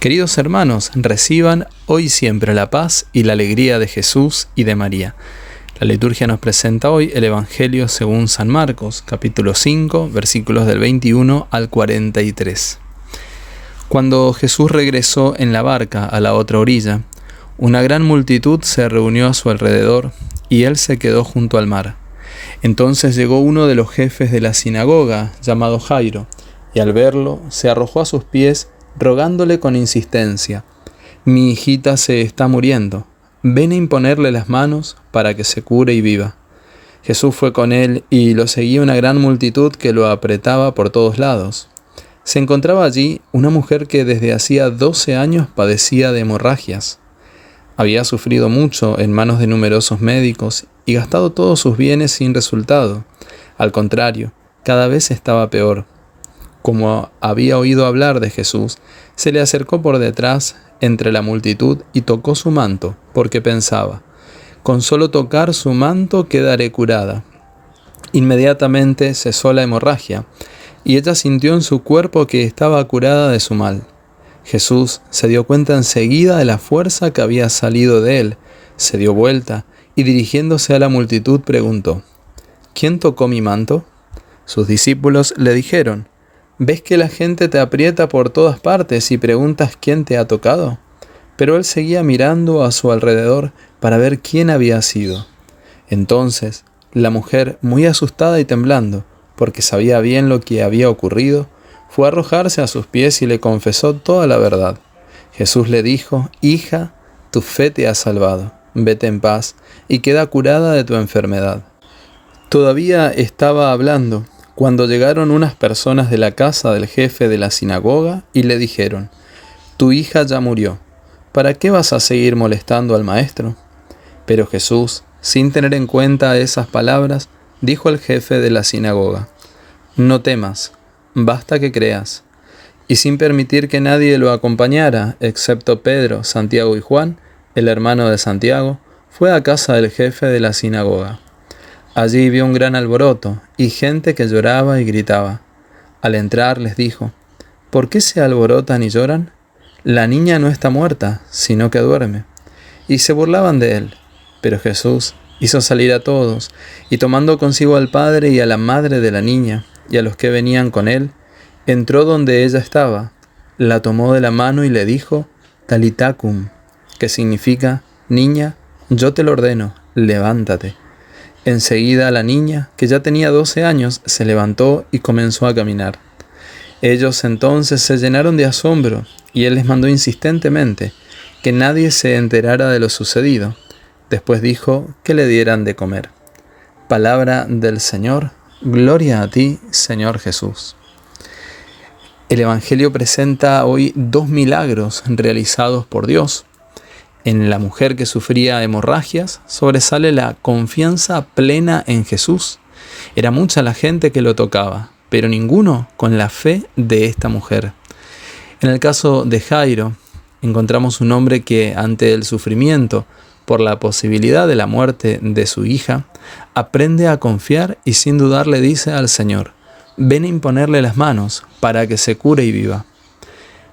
Queridos hermanos, reciban hoy siempre la paz y la alegría de Jesús y de María. La liturgia nos presenta hoy el Evangelio según San Marcos, capítulo 5, versículos del 21 al 43. Cuando Jesús regresó en la barca a la otra orilla, una gran multitud se reunió a su alrededor y él se quedó junto al mar. Entonces llegó uno de los jefes de la sinagoga, llamado Jairo, y al verlo se arrojó a sus pies rogándole con insistencia, Mi hijita se está muriendo, ven a imponerle las manos para que se cure y viva. Jesús fue con él y lo seguía una gran multitud que lo apretaba por todos lados. Se encontraba allí una mujer que desde hacía doce años padecía de hemorragias. Había sufrido mucho en manos de numerosos médicos y gastado todos sus bienes sin resultado. Al contrario, cada vez estaba peor como había oído hablar de Jesús, se le acercó por detrás entre la multitud y tocó su manto, porque pensaba, con solo tocar su manto quedaré curada. Inmediatamente cesó la hemorragia, y ella sintió en su cuerpo que estaba curada de su mal. Jesús se dio cuenta enseguida de la fuerza que había salido de él, se dio vuelta y dirigiéndose a la multitud preguntó, ¿Quién tocó mi manto? Sus discípulos le dijeron, ¿Ves que la gente te aprieta por todas partes y preguntas quién te ha tocado? Pero él seguía mirando a su alrededor para ver quién había sido. Entonces, la mujer, muy asustada y temblando, porque sabía bien lo que había ocurrido, fue a arrojarse a sus pies y le confesó toda la verdad. Jesús le dijo, Hija, tu fe te ha salvado, vete en paz y queda curada de tu enfermedad. Todavía estaba hablando cuando llegaron unas personas de la casa del jefe de la sinagoga y le dijeron, Tu hija ya murió, ¿para qué vas a seguir molestando al maestro? Pero Jesús, sin tener en cuenta esas palabras, dijo al jefe de la sinagoga, No temas, basta que creas. Y sin permitir que nadie lo acompañara, excepto Pedro, Santiago y Juan, el hermano de Santiago, fue a casa del jefe de la sinagoga. Allí vio un gran alboroto y gente que lloraba y gritaba. Al entrar les dijo, ¿por qué se alborotan y lloran? La niña no está muerta, sino que duerme. Y se burlaban de él. Pero Jesús hizo salir a todos, y tomando consigo al padre y a la madre de la niña, y a los que venían con él, entró donde ella estaba, la tomó de la mano y le dijo, Talitacum, que significa, Niña, yo te lo ordeno, levántate. Enseguida la niña, que ya tenía doce años, se levantó y comenzó a caminar. Ellos entonces se llenaron de asombro, y él les mandó insistentemente que nadie se enterara de lo sucedido. Después dijo que le dieran de comer. Palabra del Señor, gloria a ti, Señor Jesús. El Evangelio presenta hoy dos milagros realizados por Dios en la mujer que sufría hemorragias sobresale la confianza plena en Jesús. Era mucha la gente que lo tocaba, pero ninguno con la fe de esta mujer. En el caso de Jairo, encontramos un hombre que ante el sufrimiento por la posibilidad de la muerte de su hija, aprende a confiar y sin dudar le dice al Señor, ven a imponerle las manos para que se cure y viva.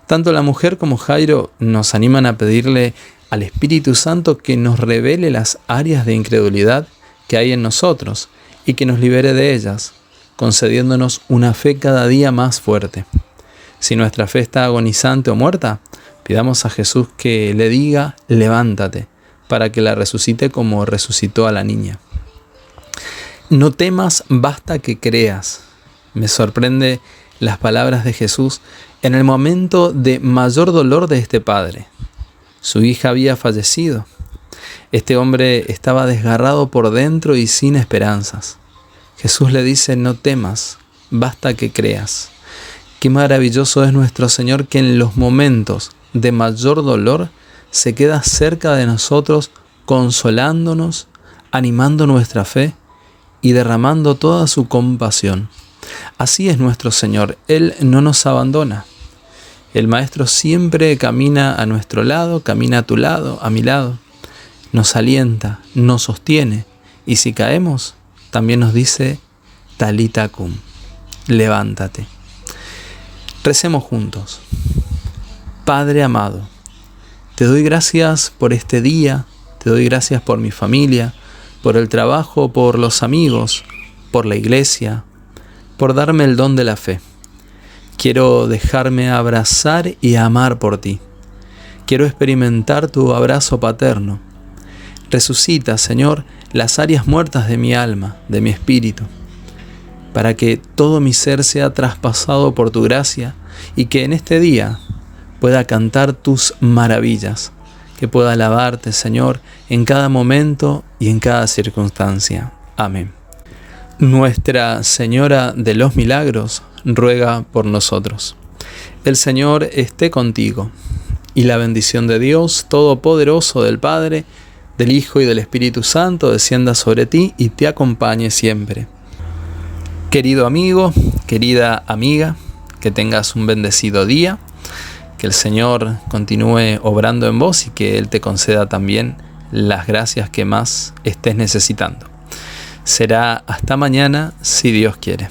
Tanto la mujer como Jairo nos animan a pedirle al Espíritu Santo que nos revele las áreas de incredulidad que hay en nosotros y que nos libere de ellas, concediéndonos una fe cada día más fuerte. Si nuestra fe está agonizante o muerta, pidamos a Jesús que le diga, levántate, para que la resucite como resucitó a la niña. No temas, basta que creas. Me sorprende las palabras de Jesús en el momento de mayor dolor de este padre. Su hija había fallecido. Este hombre estaba desgarrado por dentro y sin esperanzas. Jesús le dice, no temas, basta que creas. Qué maravilloso es nuestro Señor que en los momentos de mayor dolor se queda cerca de nosotros, consolándonos, animando nuestra fe y derramando toda su compasión. Así es nuestro Señor, Él no nos abandona. El Maestro siempre camina a nuestro lado, camina a tu lado, a mi lado. Nos alienta, nos sostiene. Y si caemos, también nos dice, talita cum, levántate. Recemos juntos. Padre amado, te doy gracias por este día, te doy gracias por mi familia, por el trabajo, por los amigos, por la iglesia, por darme el don de la fe. Quiero dejarme abrazar y amar por ti. Quiero experimentar tu abrazo paterno. Resucita, Señor, las áreas muertas de mi alma, de mi espíritu, para que todo mi ser sea traspasado por tu gracia y que en este día pueda cantar tus maravillas, que pueda alabarte, Señor, en cada momento y en cada circunstancia. Amén. Nuestra Señora de los Milagros ruega por nosotros. El Señor esté contigo, y la bendición de Dios Todopoderoso del Padre, del Hijo y del Espíritu Santo descienda sobre ti y te acompañe siempre. Querido amigo, querida amiga, que tengas un bendecido día, que el Señor continúe obrando en vos y que Él te conceda también las gracias que más estés necesitando. Será hasta mañana si Dios quiere.